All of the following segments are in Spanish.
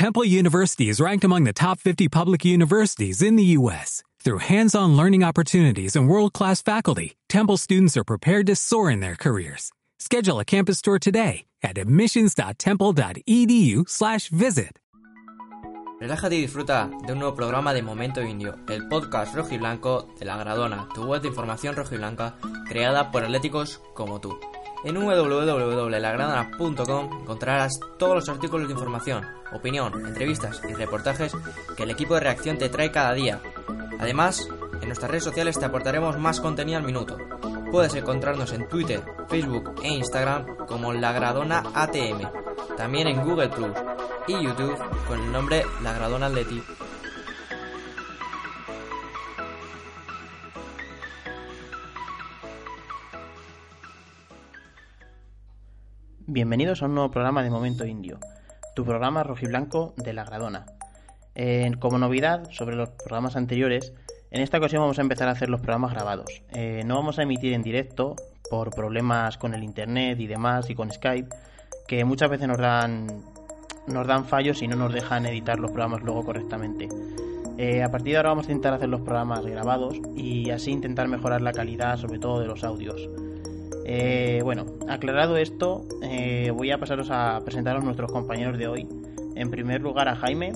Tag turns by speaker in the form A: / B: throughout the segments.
A: Temple University is ranked among the top 50 public universities in the U.S. Through hands-on learning opportunities and world-class faculty, Temple students are prepared to soar in their careers. Schedule a campus tour today at admissions.temple.edu/visit.
B: Relájate y disfruta de un nuevo programa de Momento Indio, el podcast rojo y blanco de La Gradona, tu web de información rojo y blanca creada por atléticos como tú. En www.lagradona.com encontrarás todos los artículos de información, opinión, entrevistas y reportajes que el equipo de reacción te trae cada día. Además, en nuestras redes sociales te aportaremos más contenido al minuto. Puedes encontrarnos en Twitter, Facebook e Instagram como La Gradona ATM, también en Google Plus y YouTube con el nombre La Gradona Atleti.
C: Bienvenidos a un nuevo programa de Momento Indio, tu programa rojiblanco de La Gradona. Como novedad sobre los programas anteriores, en esta ocasión vamos a empezar a hacer los programas grabados. Eh, no vamos a emitir en directo por problemas con el internet y demás y con Skype, que muchas veces nos dan, nos dan fallos y no nos dejan editar los programas luego correctamente. Eh, a partir de ahora vamos a intentar hacer los programas grabados y así intentar mejorar la calidad sobre todo de los audios. Eh, bueno, aclarado esto, voy a pasaros a presentaros nuestros compañeros de hoy. En primer lugar a Jaime.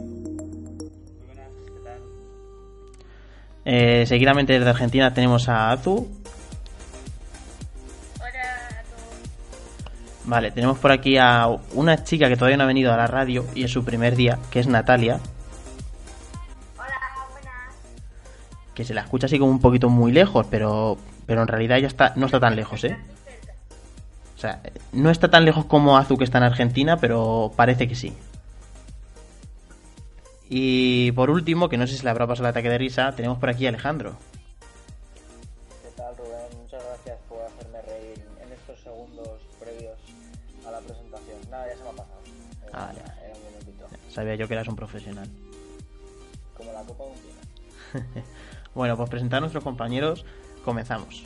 C: Eh, seguidamente desde Argentina tenemos a Azu. Vale, tenemos por aquí a una chica que todavía no ha venido a la radio y es su primer día, que es Natalia. Que se la escucha así como un poquito muy lejos, pero, pero en realidad ya está, no está tan lejos, ¿eh? O sea, no está tan lejos como Azu que está en Argentina, pero parece que sí. Y por último, que no sé si le habrá pasado el ataque de risa, tenemos por aquí a Alejandro.
D: ¿Qué tal, Rubén? Muchas gracias por hacerme reír en estos segundos previos a la presentación. Nada, ya se me ha pasado.
C: Ah, ya.
D: era un minutito.
C: Sabía yo que eras un profesional.
D: Como la copa de un.
C: Bueno, pues presentar a nuestros compañeros, comenzamos.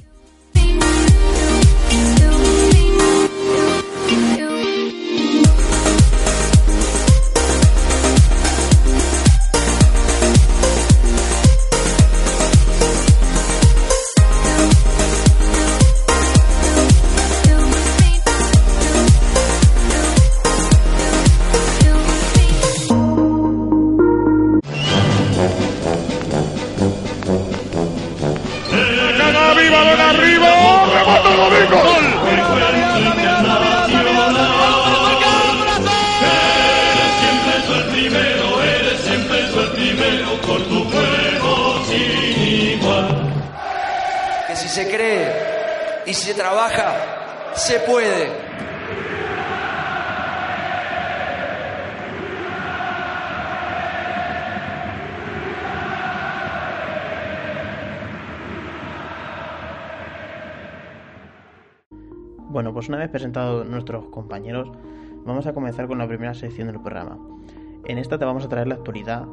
E: Que si se cree y se trabaja, se puede.
C: Bueno, pues una vez presentados nuestros compañeros, vamos a comenzar con la primera sección del programa. En esta te vamos a traer la actualidad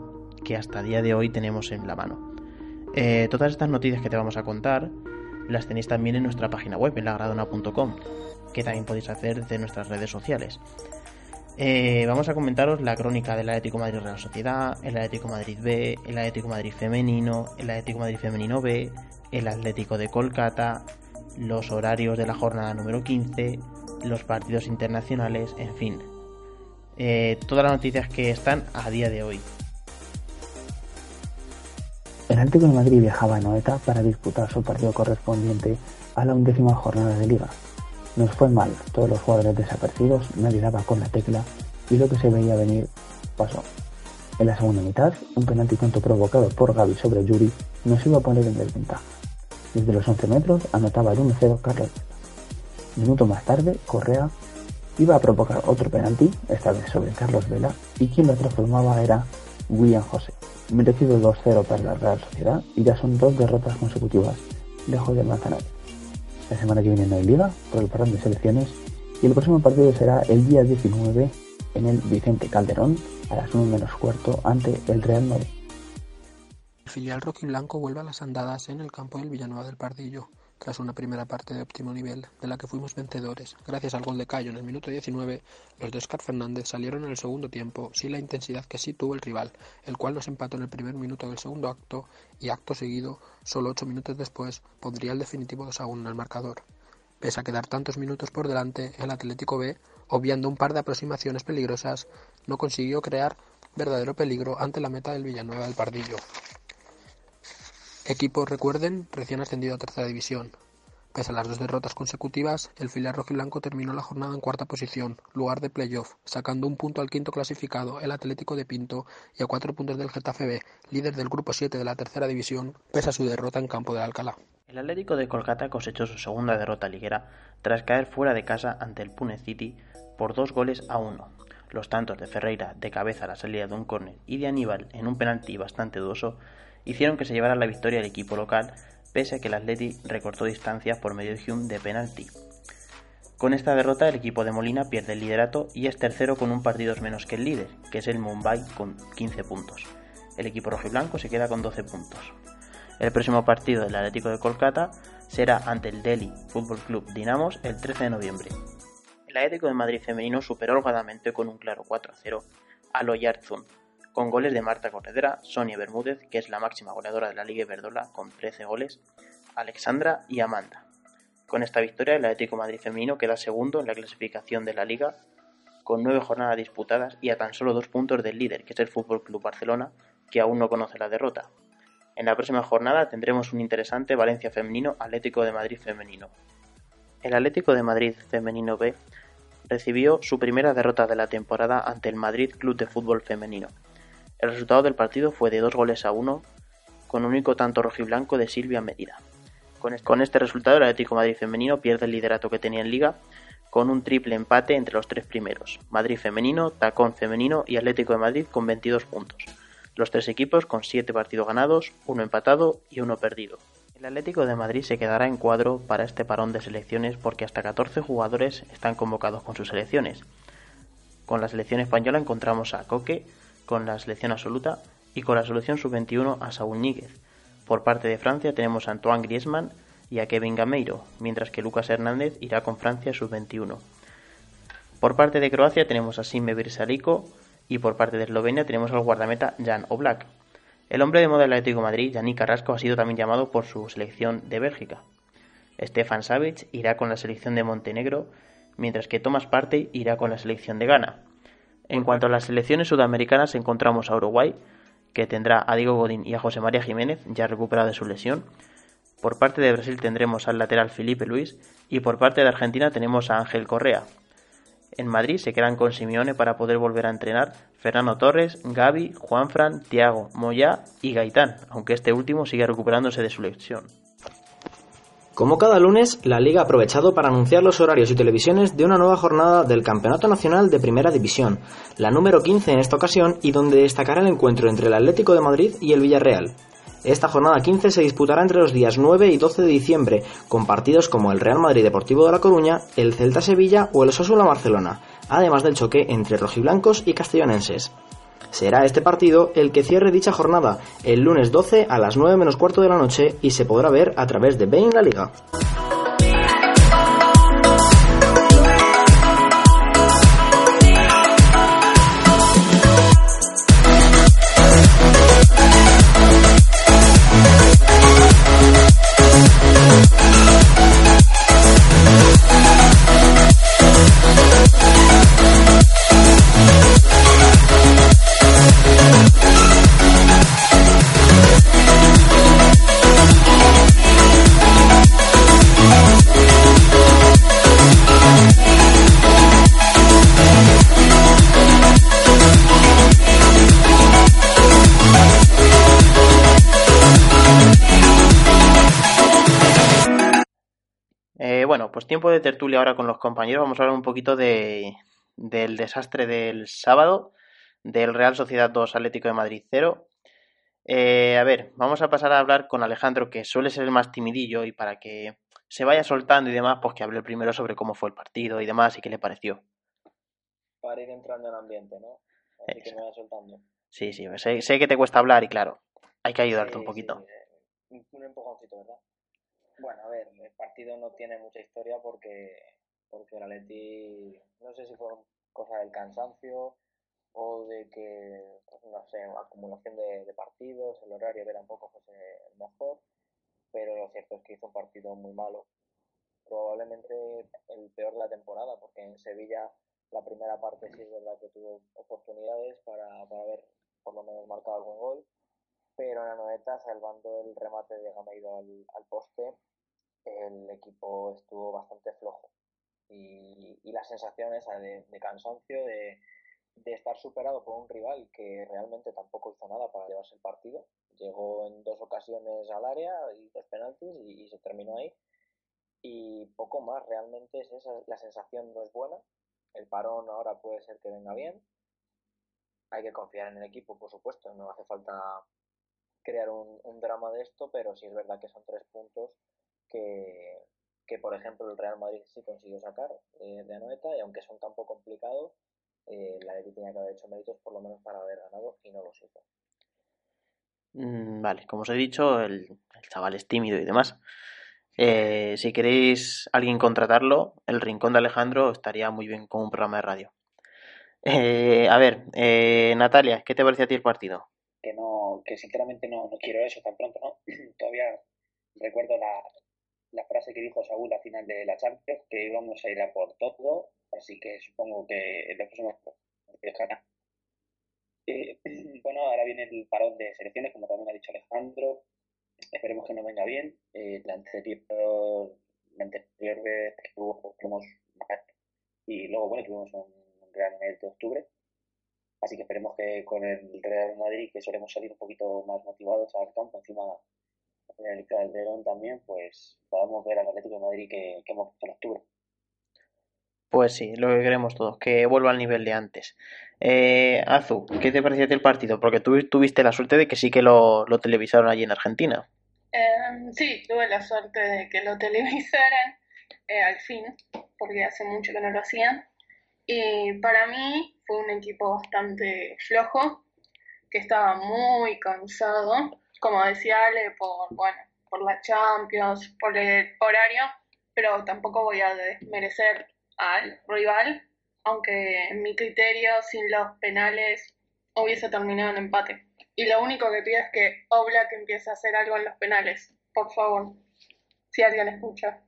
C: que hasta día de hoy tenemos en la mano. Eh, todas estas noticias que te vamos a contar las tenéis también en nuestra página web, en lagradona.com, que también podéis hacer desde nuestras redes sociales. Eh, vamos a comentaros la crónica del Atlético Madrid Real Sociedad, el Atlético Madrid B, el Atlético Madrid Femenino, el Atlético Madrid Femenino B, el Atlético de Kolkata, los horarios de la jornada número 15, los partidos internacionales, en fin. Eh, todas las noticias que están a día de hoy.
F: El Atlético de Madrid viajaba a Noeta para disputar su partido correspondiente a la undécima jornada de liga. Nos fue mal, todos los jugadores desaparecidos, nadie daba con la tecla y lo que se veía venir pasó. En la segunda mitad, un penalti tonto provocado por Gaby sobre Yuri nos iba a poner en desventaja. Desde los 11 metros anotaba el 1-0 Carlos Vela. Minuto más tarde, Correa iba a provocar otro penalti, esta vez sobre Carlos Vela, y quien lo transformaba era William José. Merecido 2-0 para la Real Sociedad y ya son dos derrotas consecutivas, lejos del Manzanares. La semana que viene no hay liga por el parón de selecciones y el próximo partido será el día 19 en el Vicente Calderón a las 1 menos cuarto ante el Real Madrid.
G: El filial rojiblanco vuelve a las andadas en el campo del Villanueva del Pardillo. Tras una primera parte de óptimo nivel, de la que fuimos vencedores. Gracias al gol de Cayo en el minuto 19, los de Oscar Fernández salieron en el segundo tiempo sin la intensidad que sí tuvo el rival, el cual nos empató en el primer minuto del segundo acto y acto seguido, solo ocho minutos después, pondría el definitivo 2 a 1 en el marcador. Pese a quedar tantos minutos por delante, el Atlético B, obviando un par de aproximaciones peligrosas, no consiguió crear verdadero peligro ante la meta del Villanueva del Pardillo. Equipo, recuerden, recién ascendido a tercera división. Pese a las dos derrotas consecutivas, el filial rojiblanco terminó la jornada en cuarta posición, lugar de playoff, sacando un punto al quinto clasificado, el Atlético de Pinto, y a cuatro puntos del Getafe líder del grupo 7 de la tercera división, pese a su derrota en campo de Alcalá.
C: El Atlético de Kolkata cosechó su segunda derrota liguera tras caer fuera de casa ante el Pune City por dos goles a uno. Los tantos de Ferreira de cabeza a la salida de un córner y de Aníbal en un penalti bastante dudoso hicieron que se llevara la victoria el equipo local, pese a que el Atleti recortó distancias por medio de un de penalti. Con esta derrota el equipo de Molina pierde el liderato y es tercero con un partido menos que el líder, que es el Mumbai con 15 puntos. El equipo rojiblanco se queda con 12 puntos. El próximo partido del Atlético de Kolkata será ante el Delhi Football Club Dinamos el 13 de noviembre. El Atlético de Madrid femenino superó holgadamente con un claro 4-0 al Oyarzún, con goles de Marta Corredera, Sonia Bermúdez, que es la máxima goleadora de la Liga Verdola con 13 goles, Alexandra y Amanda. Con esta victoria, el Atlético Madrid femenino queda segundo en la clasificación de la Liga, con nueve jornadas disputadas y a tan solo dos puntos del líder, que es el Fútbol Club Barcelona, que aún no conoce la derrota. En la próxima jornada tendremos un interesante Valencia femenino Atlético de Madrid femenino. El Atlético de Madrid femenino B recibió su primera derrota de la temporada ante el Madrid Club de Fútbol Femenino, el resultado del partido fue de dos goles a uno, con único tanto rojiblanco de Silvia Medida. Con este resultado, el Atlético Madrid femenino pierde el liderato que tenía en Liga, con un triple empate entre los tres primeros, Madrid femenino, Tacón femenino y Atlético de Madrid con 22 puntos. Los tres equipos con 7 partidos ganados, uno empatado y uno perdido. El Atlético de Madrid se quedará en cuadro para este parón de selecciones porque hasta 14 jugadores están convocados con sus selecciones. Con la selección española encontramos a Coque, con la selección absoluta y con la selección sub-21 a Saúl Níguez. Por parte de Francia tenemos a Antoine Griezmann y a Kevin Gameiro, mientras que Lucas Hernández irá con Francia sub-21. Por parte de Croacia tenemos a Sime Birsalico y por parte de Eslovenia tenemos al guardameta Jan Oblak. El hombre de moda del Atlético de Madrid, Yannick Carrasco, ha sido también llamado por su selección de Bélgica. Stefan Savic irá con la selección de Montenegro, mientras que Thomas Partey irá con la selección de Ghana. En cuanto a las selecciones sudamericanas, encontramos a Uruguay, que tendrá a Diego Godín y a José María Jiménez, ya recuperado de su lesión. Por parte de Brasil tendremos al lateral Felipe Luis y por parte de Argentina tenemos a Ángel Correa. En Madrid se quedan con Simeone para poder volver a entrenar Fernando Torres, Gaby, Juanfran, Tiago, Moya y Gaitán, aunque este último sigue recuperándose de su lesión.
B: Como cada lunes, la Liga ha aprovechado para anunciar los horarios y televisiones de una nueva jornada del Campeonato Nacional de Primera División, la número 15 en esta ocasión y donde destacará el encuentro entre el Atlético de Madrid y el Villarreal. Esta jornada 15 se disputará entre los días 9 y 12 de diciembre, con partidos como el Real Madrid Deportivo de La Coruña, el Celta Sevilla o el Osasuna Barcelona, además del choque entre rojiblancos y castellonenses. Será este partido el que cierre dicha jornada el lunes 12 a las 9 menos cuarto de la noche y se podrá ver a través de Bein la Liga.
C: Pues tiempo de tertulia ahora con los compañeros. Vamos a hablar un poquito de, del desastre del sábado, del Real Sociedad 2 Atlético de Madrid 0. Eh, a ver, vamos a pasar a hablar con Alejandro, que suele ser el más timidillo, y para que se vaya soltando y demás, pues que hable primero sobre cómo fue el partido y demás y qué le pareció.
D: Para ir entrando en ambiente, ¿no? Así que me vaya soltando.
C: Sí, sí, sé, que te cuesta hablar y claro, hay que ayudarte un poquito.
D: un empujoncito, ¿verdad? Bueno, a ver, el partido no tiene mucha historia porque, porque el Atleti, no sé si fue cosa del cansancio o de que, no sé, acumulación de, partidos, el horario era un poco fuese el mejor, pero lo cierto es que hizo un partido muy malo. Probablemente el peor de la temporada, porque en Sevilla la primera parte sí es verdad que tuvo oportunidades para, para haber por lo menos marcado algún gol, pero en la noeta, salvando el remate de Gameiro al, al poste, el equipo estuvo bastante flojo. Y, y la sensación esa de, de cansancio, de, de estar superado por un rival que realmente tampoco hizo nada para llevarse el partido. Llegó en dos ocasiones al área y dos penaltis y, y se terminó ahí. Y poco más, realmente es esa, la sensación no es buena. El parón ahora puede ser que venga bien. Hay que confiar en el equipo, por supuesto. No hace falta crear un, drama de esto, pero sí es verdad que son tres puntos que, que por ejemplo, el Real Madrid sí consiguió sacar de Anoeta y aunque es un campo complicado, eh, la Leti tenía que haber hecho méritos por lo menos para haber ganado y no los hizo.
C: Mm, Vale, como os he dicho, el, el chaval es tímido y demás. Eh, si queréis alguien contratarlo, el Rincón de Alejandro estaría muy bien con un programa de radio. Eh, a ver, eh, Natalia, ¿qué te parece a ti el partido?
H: Que no, que sinceramente no, no quiero eso tan pronto, ¿no? Todavía recuerdo la, la frase que dijo Saúl al final de la Champions, que íbamos a ir a por todo, así que supongo que próximos dejará. Eh, bueno, ahora viene el parón de selecciones, como también ha dicho Alejandro. Esperemos que nos venga bien. Eh, la anterior, la anterior vez que hubo, mal. y luego, bueno, tuvimos un gran mes de octubre. Así que esperemos que con el Real Madrid, que solemos salir un poquito más motivados al campo, encima en el Calderón también, pues podamos ver al Atlético de Madrid que, que hemos visto en octubre.
C: Pues sí, lo que queremos todos, que vuelva al nivel de antes. Eh, Azu, ¿qué te pareció el partido? Porque tú tuviste la suerte de que sí que lo, lo televisaron allí en Argentina.
I: Eh, sí, tuve la suerte de que lo televisaran eh, al fin, porque hace mucho que no lo hacían. Y para mí fue un equipo bastante flojo, que estaba muy cansado, como decía Ale, por, bueno, por la Champions, por el horario, pero tampoco voy a desmerecer al rival, aunque en mi criterio, sin los penales, hubiese terminado en empate. Y lo único que pido es que Oblak empiece a hacer algo en los penales, por favor, si alguien escucha.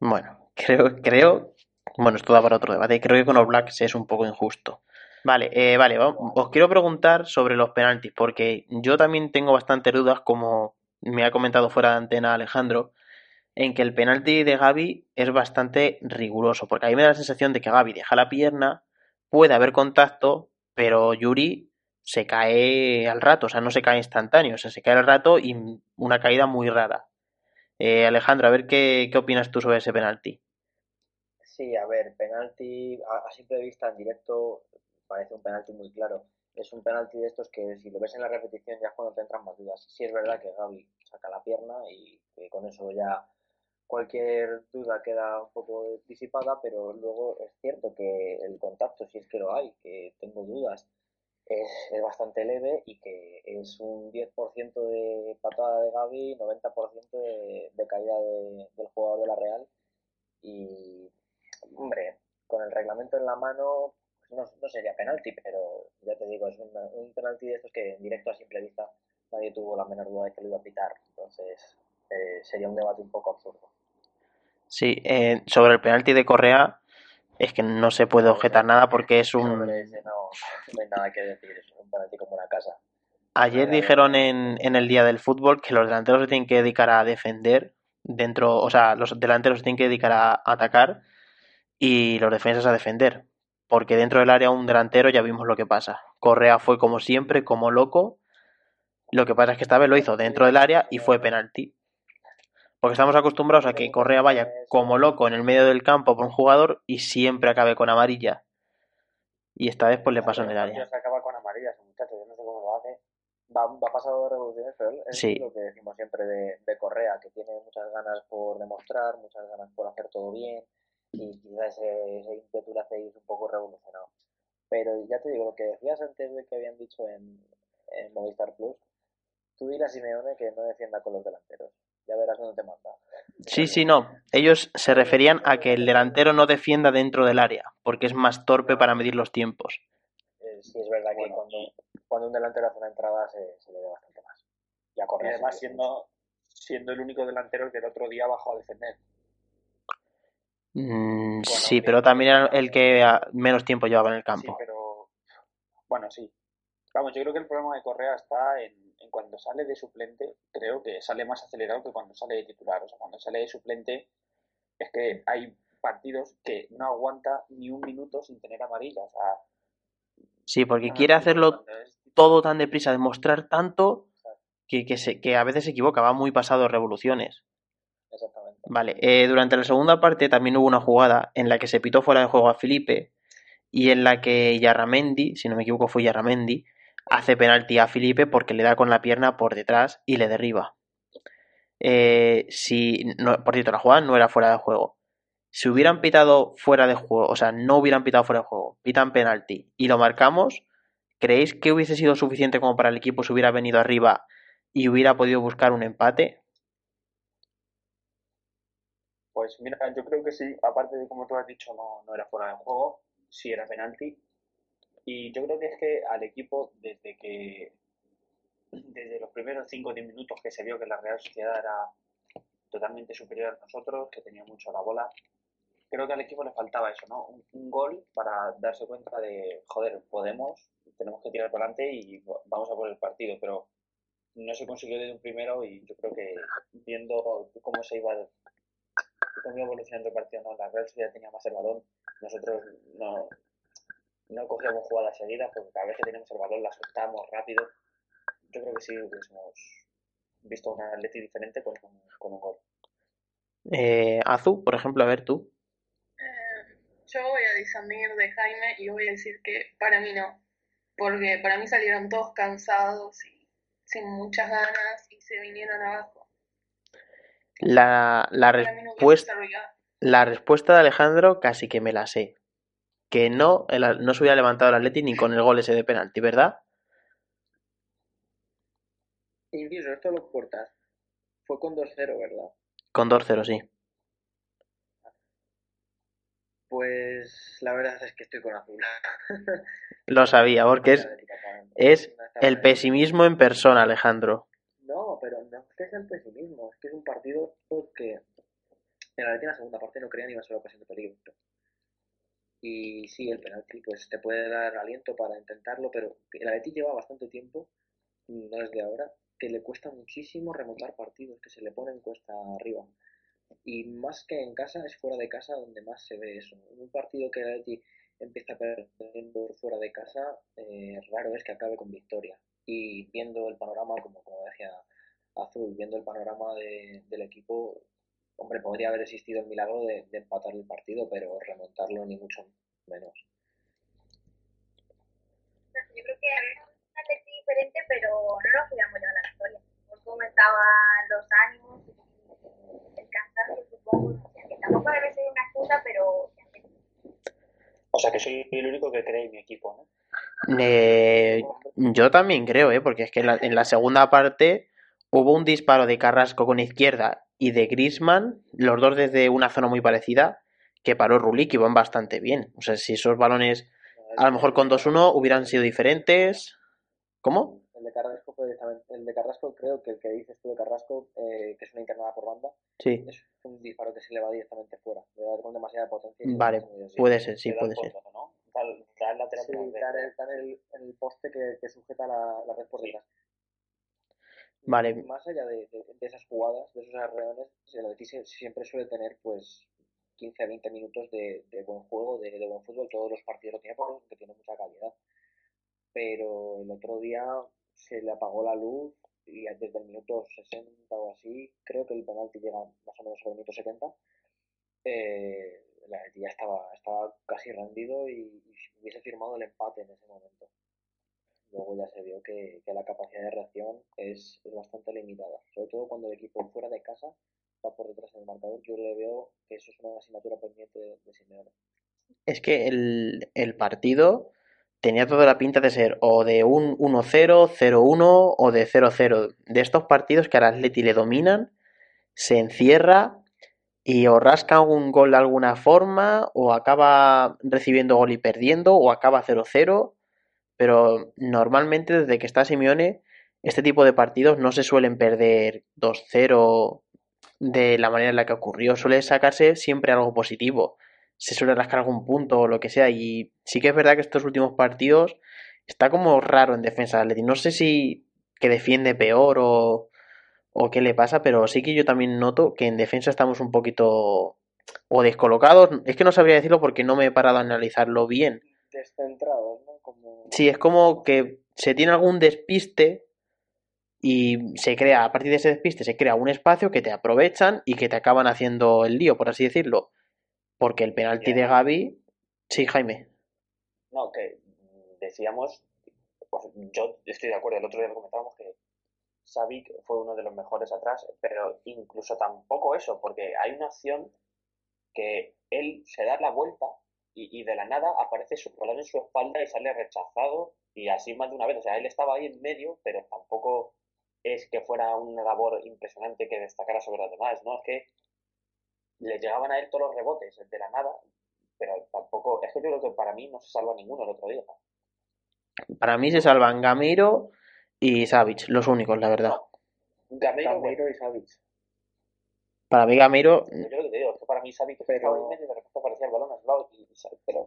C: Bueno, creo, creo, bueno, esto da para otro debate, creo que con Oblak se es un poco injusto. Vale, eh, vale, os quiero preguntar sobre los penaltis, porque yo también tengo bastantes dudas, como me ha comentado fuera de antena Alejandro, en que el penalti de Gaby es bastante riguroso, porque a mí me da la sensación de que Gaby deja la pierna, puede haber contacto, pero Yuri se cae al rato, o sea, no se cae instantáneo, o sea, se cae al rato y una caída muy rara. Eh, Alejandro, a ver qué, qué opinas tú sobre ese penalti.
D: Sí, a ver, penalti a, a simple vista en directo parece un penalti muy claro. Es un penalti de estos que si lo ves en la repetición ya es cuando te entran más dudas. Sí es verdad que Gaby saca la pierna y que con eso ya cualquier duda queda un poco disipada, pero luego es cierto que el contacto, si es que lo hay, que tengo dudas, es, es bastante leve y que es un 10% de patada de Gaby, 90% de, de caída de- del jugador de la Real y hombre, con el reglamento en la mano pues no, no sería penalti, pero ya te digo, es un, un penalti de estos que en directo a simple vista nadie tuvo la menor duda de que lo iba a pitar, entonces eh, sería un debate un poco absurdo.
C: Sí, eh, sobre el penalti de Correa, es que no se puede objetar nada porque es un...
D: No hay nada que decir, es un penalti como una casa.
C: Ayer dijeron en, en el día del fútbol que los delanteros se tienen que dedicar a defender dentro, o sea, los delanteros se tienen que dedicar a atacar y los defensas a defender. Porque dentro del área un delantero ya vimos lo que pasa. Correa fue como siempre, como loco. Lo que pasa es que esta vez lo hizo dentro del área y fue penalti. Porque estamos acostumbrados a que Correa vaya como loco en el medio del campo por un jugador y siempre acabe con amarilla. Y esta vez pues le pasó en el área.
D: Se acaba con amarillas, muchachos, yo no sé cómo lo hace. Va, va pasado de revoluciones, pero es
C: Sí.
D: lo que decimos siempre de, de Correa, que tiene muchas ganas por demostrar, muchas ganas por hacer todo bien, y quizás ese, ese ímpetu hace ir un poco revolucionado. Pero ya te digo, lo que decías antes de que habían dicho en, en Movistar Plus, tú dile a Simeone que no defienda con los delanteros. ya verás dónde te manda.
C: Sí, sí, no. Ellos se referían a que el delantero no defienda dentro del área, porque es más torpe para medir los tiempos.
D: Eh, sí, es verdad que cuando, cuando un delantero hace una entrada se, se le ve bastante más. Y a
H: Y además siendo, siendo el único delantero que el otro día bajó a defender.
C: Mm, sí, pero también era el que menos tiempo llevaba en el
H: Sí,
C: campo.
H: pero bueno, sí. Vamos, yo creo que el problema de Correa está en, en cuando sale de suplente, creo que sale más acelerado que cuando sale de titular. O sea, cuando sale de suplente es que hay partidos que no aguanta ni un minuto sin tener amarilla. O sea,
C: Sí, porque quiere
H: sí,
C: hacerlo
H: es-
C: todo tan deprisa, demostrar tanto que, que, se, que a veces se equivoca, va muy pasado revoluciones.
D: Exactamente.
C: Vale, eh, durante la segunda parte también hubo una jugada en la que se pitó fuera de juego a Felipe y en la que Yarramendi, si no me equivoco fue Yarramendi, hace penalti a Felipe porque le da con la pierna por detrás y le derriba. Eh, si, no, por cierto, la jugada no era fuera de juego. Si hubieran pitado fuera de juego, o sea, no hubieran pitado fuera de juego, pitan penalti y lo marcamos, ¿creéis que hubiese sido suficiente como para el equipo si hubiera venido arriba y hubiera podido buscar un empate?
H: Pues mira, yo creo que sí, aparte de como tú has dicho, no, no era fuera de juego, sí era penalti. Y yo creo que es que al equipo, desde que desde los primeros 5 o 10 minutos que se vio que la Real Sociedad era totalmente superior a nosotros, que tenía mucho la bola, creo que al equipo le faltaba eso, ¿no? Un, un gol para darse cuenta de, joder, podemos, tenemos que tirar para adelante y vamos a por el partido, pero no se consiguió desde un primero y yo creo que viendo cómo se iba iba evolucionando el partido, no, la Real Sociedad tenía más el balón, nosotros no, no cogíamos jugadas seguidas porque cada vez que teníamos el balón la soltábamos rápido. Yo creo que sí hubiésemos visto un Atleti diferente con un, con un gol.
C: Eh, Azu, por ejemplo, a ver tú.
I: Eh, yo voy a disandir de Jaime y voy a decir que para mí no, porque para mí salieron todos cansados y sin muchas ganas y se vinieron abajo.
C: La, la respuesta, la respuesta de Alejandro casi que me la sé. Que no, el- no se hubiera levantado el Atleti ni con el gol ese de penalti, ¿verdad?
D: Incluso esto lo cortas. Fue con 2-0, ¿verdad?
C: Con 2-0, sí.
D: Pues la verdad es que estoy con azul.
C: Lo sabía, porque es, es el pesimismo en persona, Alejandro.
D: Pero no es el pesimismo, es que es un partido que el Atleti en la segunda parte no crea ni una sola ocasión de peligro. Y sí, el penalti pues te puede dar aliento para intentarlo, pero el Atleti lleva bastante tiempo, no desde ahora, que le cuesta muchísimo remontar partidos, que se le ponen cuesta arriba. Y más que en casa, es fuera de casa donde más se ve eso. En un partido que el Atleti empieza perdiendo fuera de casa, eh, raro es que acabe con victoria. Y viendo el panorama, como, como decía Azul, viendo el panorama de- del equipo, hombre, podría haber existido el milagro de, de empatar el partido, pero remontarlo ni mucho menos.
J: Yo creo que había un Atleti diferente, pero no nos podíamos llevar la victoria. Por cómo estaban los ánimos y el cansancio, supongo. O sea, que tampoco debe ser una excusa, pero
H: O sea que soy el único que cree en mi equipo, ¿no?
C: Eh, yo también creo, ¿eh? porque es que en la, en la segunda parte hubo un disparo de Carrasco con izquierda y de Griezmann, los dos desde una zona muy parecida, que paró Rulli, que iban bastante bien. O sea, si esos balones a lo mejor con 2-1 hubieran sido diferentes. ¿Cómo?
D: El de Carrasco fue directamente- el de Carrasco creo que el que dices tú de Carrasco, eh, que es una internada por banda,
C: Sí.
D: es un disparo que se le va directamente fuera, le da con demasiada potencia. y se
C: Vale, puede ser, sí, puede ser.
H: lateral
D: Sí, el, el- poste que, que sujeta la, la red por detrás.
C: Vale.
D: Más allá de, esas jugadas, de esos arreones, el Betis sie- siempre suele tener pues 15 a 20 minutos de, buen juego, de, buen fútbol. Todos los partidos lo tiene porque tiene mucha calidad. Pero el otro día se le apagó la luz y desde el minuto 60 o así, creo que el penalti llega más o menos sobre el minuto 70. Eh, Atleti ya estaba, estaba casi rendido y hubiese firmado el empate en ese momento. Luego ya se vio que, que la capacidad de reacción es, es bastante limitada, sobre todo cuando el equipo fuera de casa va por detrás en el marcador. Yo le veo que eso es una asignatura pendiente de, de Simeone.
C: Es que el, el partido tenía toda la pinta de ser o de un 1-0, 0-1 o de 0-0. De estos partidos que al Atleti le dominan se encierra y o rasca un gol de alguna forma, o acaba recibiendo gol y perdiendo, o acaba 0-0. Pero normalmente desde que está Simeone, este tipo de partidos no se suelen perder 2-0 de la manera en la que ocurrió. Suele sacarse siempre algo positivo. Se suele rascar algún punto o lo que sea. Y sí que es verdad que estos últimos partidos está como raro en defensa. No sé si que defiende peor o, o qué le pasa, pero sí que yo también noto que en defensa estamos un poquito o descolocados. Es que no sabría decirlo porque no me he parado a analizarlo bien.
D: Descentrados, ¿no? Como...
C: Sí, es como que se tiene algún despiste y se crea, a partir de ese despiste, se crea un espacio que te aprovechan y que te acaban haciendo el lío, por así decirlo. Porque el penalti de Gaby. Sí, Jaime.
H: No, que decíamos, pues yo estoy de acuerdo, el otro día lo comentábamos que Savic fue uno de los mejores atrás, pero incluso tampoco eso, porque hay una acción que él se da la vuelta y, y de la nada aparece su balón en su espalda y sale rechazado y así más de una vez. O sea, él estaba ahí en medio, pero tampoco es que fuera una labor impresionante que destacara sobre los demás, ¿no? Es que le llegaban a él todos los rebotes de la nada, pero tampoco, es que yo creo que para mí no se salva ninguno el otro día.
C: Para mí se salvan Gamiro y Savic, los únicos, la verdad.
H: Gamiro,
D: Gamiro y Savic.
C: Para mí Gamiro...
H: Yo lo que te digo es que para mí Savic pero... estaba en medio y de repente aparecía el balón y, pero...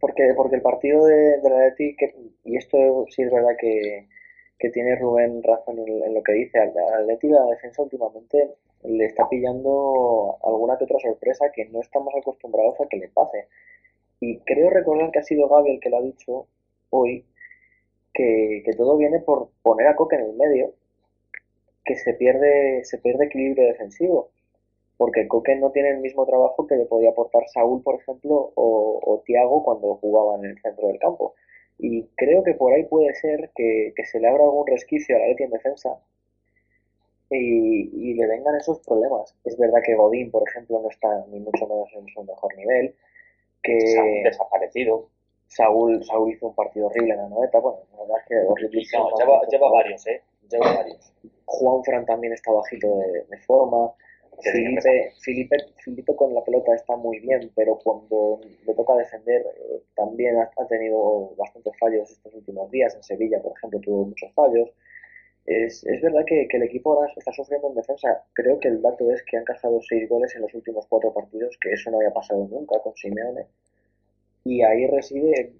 D: Porque, porque el partido de, de la Atleti, que, y esto sí es verdad que, que tiene Rubén razón en, en lo que dice, al Atleti la defensa últimamente le está pillando alguna que otra sorpresa que no estamos acostumbrados a que le pase. Y creo recordar que ha sido Gaby el que lo ha dicho hoy, que, que todo viene por poner a Coque en el medio, que se pierde, se pierde equilibrio defensivo. Porque Coque no tiene el mismo trabajo que le podía aportar Saúl, por ejemplo, o, o Tiago cuando jugaban en el centro del campo. Y creo que por ahí puede ser que, que se le abra algún resquicio a la Leti en defensa y, y, le vengan esos problemas. Es verdad que Godín, por ejemplo, no está ni mucho menos en su mejor nivel, que
H: Saúl desaparecido.
D: Saúl, Saúl hizo un partido horrible en la noveta, bueno, la verdad es que horriblísimo.
H: No, lleva, lleva varios, ¿eh?
D: Juan Fran también está bajito de, de forma. Felipe, Felipe, Felipe con la pelota está muy bien, pero cuando le toca defender eh, también ha, ha, tenido bastantes fallos estos últimos días. En Sevilla, por ejemplo, tuvo muchos fallos. Es, es verdad que, que, el equipo ahora está sufriendo en defensa. Creo que el dato es que han cazado seis goles en los últimos cuatro partidos, que eso no había pasado nunca con Simeone. Y ahí reside,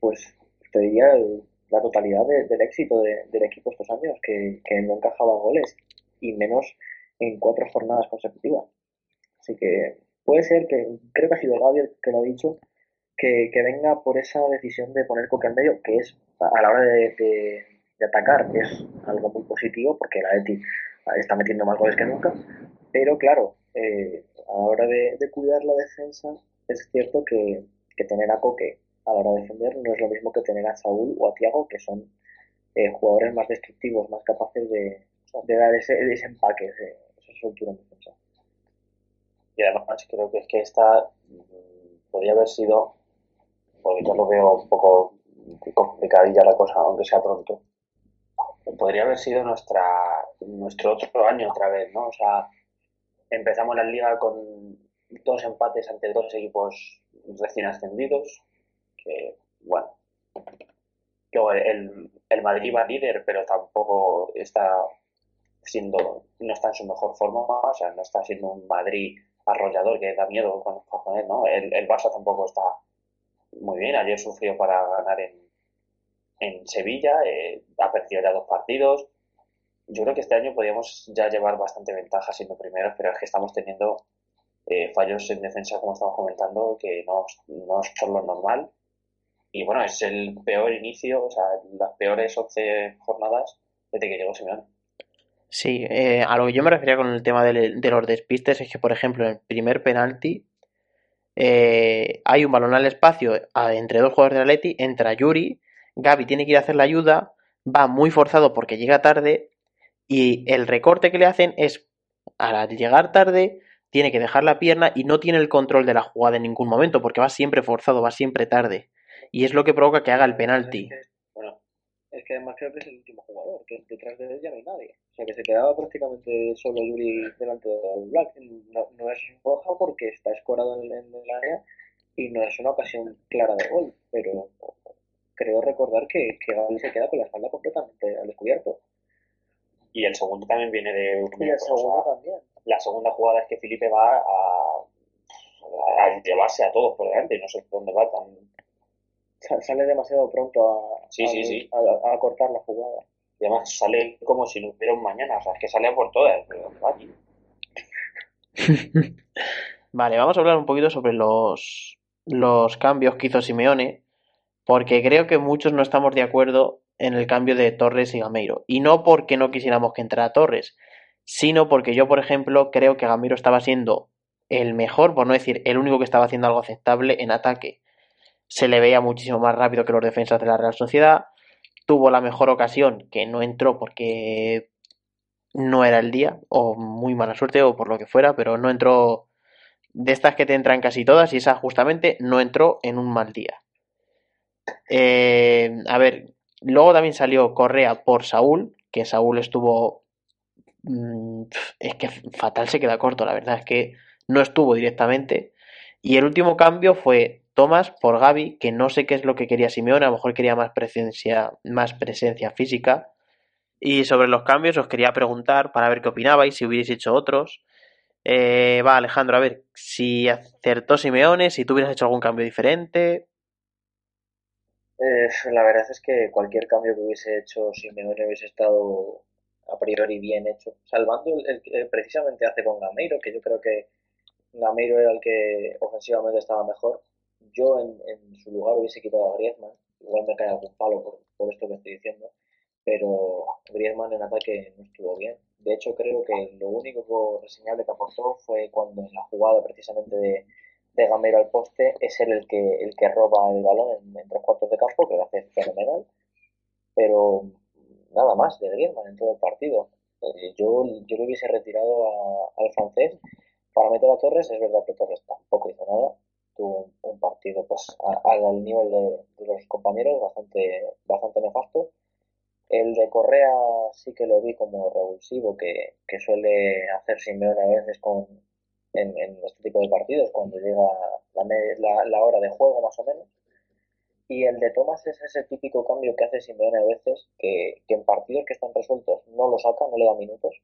D: pues, te diría, el, la totalidad de, del éxito de, del equipo estos años, que, que no encajaba goles, y menos en cuatro jornadas consecutivas. Así que puede ser que, creo que ha sido Gaby el que lo ha dicho, que, que venga por esa decisión de poner Coque en medio, que es a la hora de, de, de atacar, es algo muy positivo, porque la ETI está metiendo más goles que nunca, pero claro, eh, a la hora de, de, cuidar la defensa, es cierto que, que, tener a Coque a la hora de defender no es lo mismo que tener a Saúl o a Tiago, que son eh, jugadores más destructivos, más capaces de, de dar ese, ese empaque, ese, esa soltura en defensa.
H: Y además creo que es que esta podría haber sido, porque yo lo veo un poco complicadilla la cosa, aunque sea pronto, podría haber sido nuestra nuestro otro año otra vez, ¿no? O sea, empezamos la liga con dos empates ante dos equipos recién ascendidos, que, bueno, el, el Madrid va líder, pero tampoco está siendo, no está en su mejor forma, o sea, no está siendo un Madrid arrollador que da miedo cuando está con él, ¿no? El, el Barça tampoco está muy bien, ayer sufrió para ganar en, en Sevilla, eh, ha perdido ya dos partidos. Yo creo que este año podríamos ya llevar bastante ventaja siendo primeros, pero es que estamos teniendo eh, fallos en defensa, como estamos comentando, que no, no son lo normal. Y bueno, es el peor inicio, o sea, las peores 11 jornadas desde que llegó Simeone.
C: Sí, eh, a lo que yo me refería con el tema de, de, los despistes es que, por ejemplo, en el primer penalti eh, hay un balón al espacio entre dos jugadores de Atleti, entra Yuri, Gaby tiene que ir a hacer la ayuda, va muy forzado porque llega tarde y el recorte que le hacen es al llegar tarde tiene que dejar la pierna y no tiene el control de la jugada en ningún momento porque va siempre forzado, va siempre tarde y es lo que provoca que haga el penalti.
D: Es que, bueno, es que además creo que es el último jugador porque detrás de él ya no hay nadie. O sea que se quedaba prácticamente solo Yuri delante del Black. No, no es roja porque está escorado en, en el área y no es una ocasión clara de gol, pero creo recordar que, que Gaby se queda con la espalda completamente al descubierto.
H: Y el segundo también viene de...
D: Y el segundo también.
H: La segunda jugada es que Felipe va a, a llevarse a todos por delante, no sé dónde va tan...
D: Sale demasiado pronto a,
H: Sí,
D: a,
H: sí, sí.
D: a- a cortar la jugada.
H: Y además sale como si no hubiera un mañana, o sea, es que sale a por todas. pero.
C: Vale, vamos a hablar un poquito sobre los, los cambios que hizo Simeone, porque creo que muchos no estamos de acuerdo en el cambio de Torres y Gameiro. Y no porque no quisiéramos que entrara Torres, sino porque yo, por ejemplo, creo que Gameiro estaba siendo el mejor, por no decir el único que estaba haciendo algo aceptable en ataque. Se le veía muchísimo más rápido que los defensas de la Real Sociedad. Tuvo la mejor ocasión, que no entró porque no era el día, o muy mala suerte, o por lo que fuera, pero no entró de estas que te entran casi todas, y esa justamente no entró en un mal día. Eh, a ver, luego también salió Correa por Saúl, que Saúl estuvo. mm, Es que fatal se queda corto, la verdad es que no estuvo directamente. Y el último cambio fue Tomás por Gaby, que no sé qué es lo que quería Simeone, a lo mejor quería más presencia, más presencia física. Y sobre los cambios os quería preguntar para ver qué opinabais, si hubierais hecho otros. Eh, va, Alejandro, a ver, si acertó Simeone, si tú hubieras hecho algún cambio diferente.
D: Eh, la verdad es que cualquier cambio que hubiese hecho Simeone hubiese estado a priori bien hecho, salvando el, el que precisamente hace con Gameiro, que yo creo que Gameiro era el que ofensivamente estaba mejor. Yo en, su lugar hubiese quitado a Griezmann, igual me cae algún palo por, por esto que estoy diciendo, pero Griezmann en ataque no estuvo bien. De hecho, creo que lo único reseñable que aportó fue cuando en la jugada precisamente de, de Gameiro al poste es él el que, el que roba el balón en, en cuartos de campo, que lo hace fenomenal, pero nada más de Griezmann en todo el partido. Eh, yo, yo le hubiese retirado al francés para meter a Torres, es verdad que Torres tampoco hizo nada, tuvo un, partido pues al nivel de, los compañeros bastante, bastante nefasto. El de Correa sí que lo vi como revulsivo, que, que suele hacer Simeone a veces con, en, en este tipo de partidos, cuando llega la, la, la hora de juego más o menos. Y el de Thomas es ese típico cambio que hace Simeone a veces, que, que en partidos que están resueltos no lo saca, no le da minutos,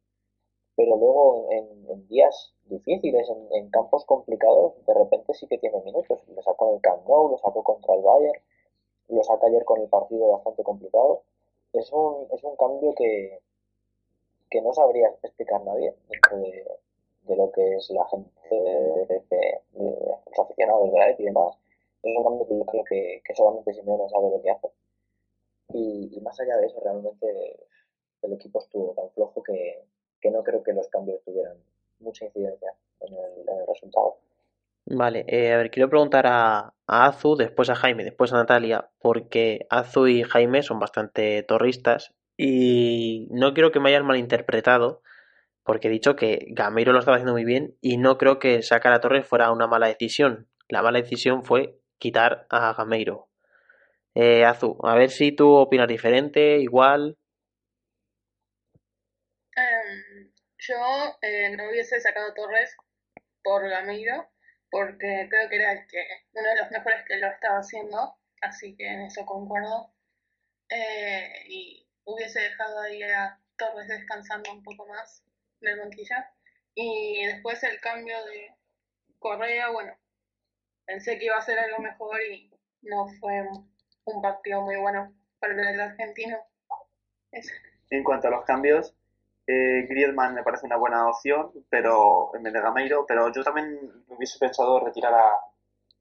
D: pero luego en, en días difíciles, en, en campos complicados, de repente sí que tiene minutos. Lo sacó en el Camp Nou, lo sacó contra el Bayern, lo saca ayer con el partido bastante complicado. Es un, es un cambio que, que no sabría explicar nadie dentro de, de lo que es la gente, de, de- los aficionados de la ET y demás. Es un cambio que yo creo que, que solamente Simeone sabe lo que hace. Y, y más allá de eso, realmente el equipo estuvo tan flojo que, que no creo que los cambios tuvieran mucha incidencia en el, en el resultado.
C: Vale, eh, a ver, quiero preguntar a, a Azu, después a Jaime, después a Natalia, porque Azu y Jaime son bastante torristas y no quiero que me hayan malinterpretado, porque he dicho que Gameiro lo estaba haciendo muy bien y no creo que sacar a Torres fuera una mala decisión. La mala decisión fue quitar a Gameiro. Eh, Azu, a ver si tú opinas diferente, igual.
I: Em, yo eh, no hubiese sacado Torres por Gameiro, porque creo que era el que, uno de los mejores que lo estaba haciendo, así que en eso concuerdo. Eh, y hubiese dejado ahí a Torres descansando un poco más del banquillo. Y después el cambio de Correa, bueno, pensé que iba a ser algo mejor y no fue un, partido muy bueno para el argentino.
K: En cuanto a los cambios, eh, Griezmann me parece una buena opción, pero en vez de Gameiro, pero yo también hubiese pensado retirar a,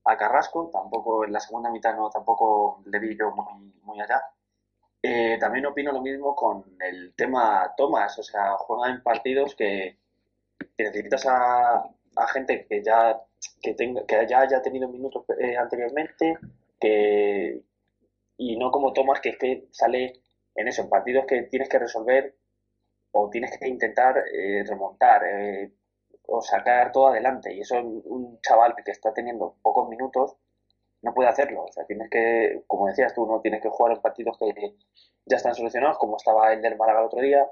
K: a Carrasco, tampoco en la segunda mitad no, tampoco le vi yo muy, muy allá. Eh, también opino lo mismo con el tema Thomas, o sea, juega en partidos que, que necesitas a, a gente que ya que tenga, que ya haya tenido minutos eh, anteriormente, que y no como Thomas que es que sale en eso, en partidos que tienes que resolver o tienes que intentar eh, remontar eh, o sacar todo adelante. Y eso un, chaval que está teniendo pocos minutos no puede hacerlo. O sea, tienes que, como decías tú, no tienes que jugar en partidos que ya están solucionados, como estaba el del Málaga el otro día.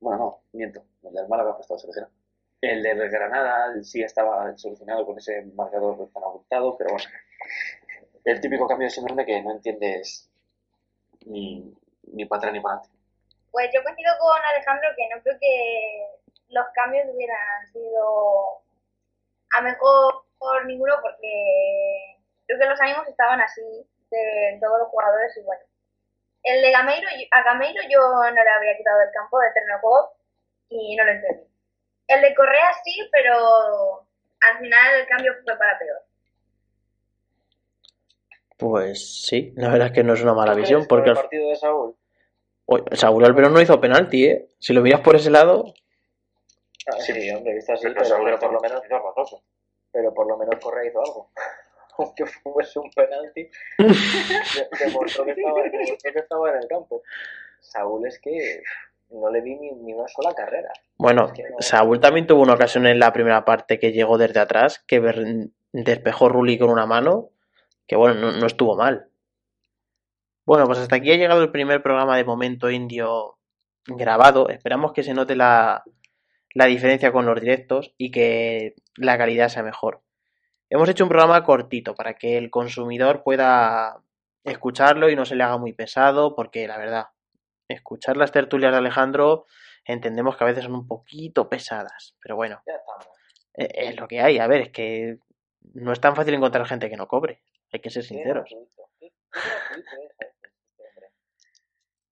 K: Bueno, no, miento, el del Málaga no estaba solucionado. El de Granada sí estaba solucionado con ese marcador tan abultado, pero bueno. El típico cambio de Simeone que no entiendes ni, ni para atrás ni para adelante.
J: Pues yo coincido con Alejandro que no creo que los cambios hubieran sido a mejor por ninguno porque creo que los ánimos estaban así de todos los jugadores y bueno. El de Gameiro, a Gameiro yo no le habría quitado el campo de terreno y no lo entendí. El de Correa sí, pero al final el cambio fue para peor.
C: Pues sí, la verdad es que no es una mala visión. Porque
D: el partido de Saúl?
C: Saúl Alberón no hizo penalti, ¿eh? Si lo miras por ese lado.
D: Ah, sí, hombre, visto así, pero, pero, por lo menos. Pero por lo menos Correa hizo algo. Aunque fuese un penalti, demostró que, estaba, que estaba en el campo. Saúl es que no le vi ni, una sola carrera.
C: Bueno, Saúl también tuvo una ocasión en la primera parte que llegó desde atrás, que despejó Rulli con una mano, que bueno, no, estuvo mal. Bueno, pues hasta aquí ha llegado el primer programa de Momento Indio grabado. Esperamos que se note la, la diferencia con los directos y que la calidad sea mejor. Hemos hecho un programa cortito para que el consumidor pueda escucharlo y no se le haga muy pesado, porque la verdad, escuchar las tertulias de Alejandro entendemos que a veces son un poquito pesadas, pero bueno, e, es lo que hay. A ver, es que no es tan fácil encontrar gente que no cobre, hay que ser sinceros.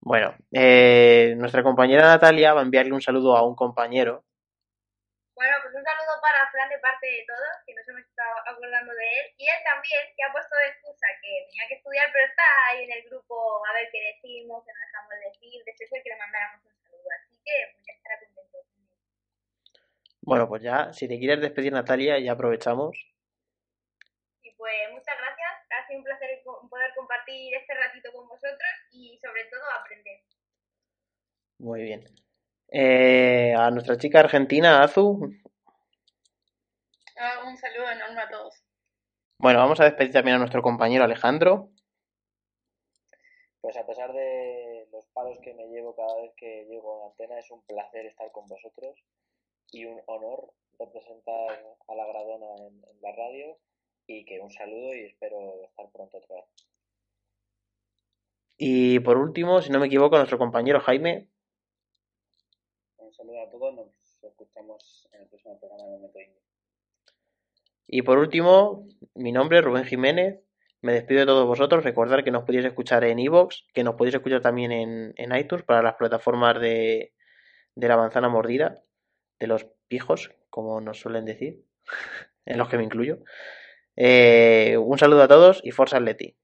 C: Bueno, eh, nuestra compañera Natalia va a enviarle un saludo a un compañero.
J: Bueno, pues un saludo para Fran de parte de todos, que nos hemos estado acordando de él. Y él también, que ha puesto de excusa que tenía que estudiar, pero está ahí en el grupo a ver qué decimos, qué nos dejamos decir. De que le mandáramos un saludo. Así que pues, ya estará contento.
C: Bueno, pues ya, si te quieres despedir, Natalia, ya aprovechamos.
J: Y pues muchas gracias. Ha sido un placer poder compartir este ratito con vosotros y sobre todo aprender.
C: Muy bien. Eh, a nuestra chica argentina, Azu.
I: Ah, un saludo enorme a todos.
C: Bueno, vamos a despedir también a nuestro compañero Alejandro.
D: Pues a pesar de los palos que me llevo cada vez que llego a Antena, es un placer estar con vosotros y un honor representar a la Gradona en, en la radio y que un saludo y espero estar pronto otra vez.
C: Y por último, si no me equivoco, nuestro compañero Jaime
D: saludo a todos, nos escuchamos en el próximo programa de Momento.
C: Y por último, mi nombre es Rubén Jiménez. Me despido de todos vosotros. Recordar que nos podéis escuchar en iVoox, que nos podéis escuchar también en, en iTunes para las plataformas de, de la manzana mordida, de los pijos, como nos suelen decir, en los que me incluyo. Eh, un saludo a todos y Forza Atleti.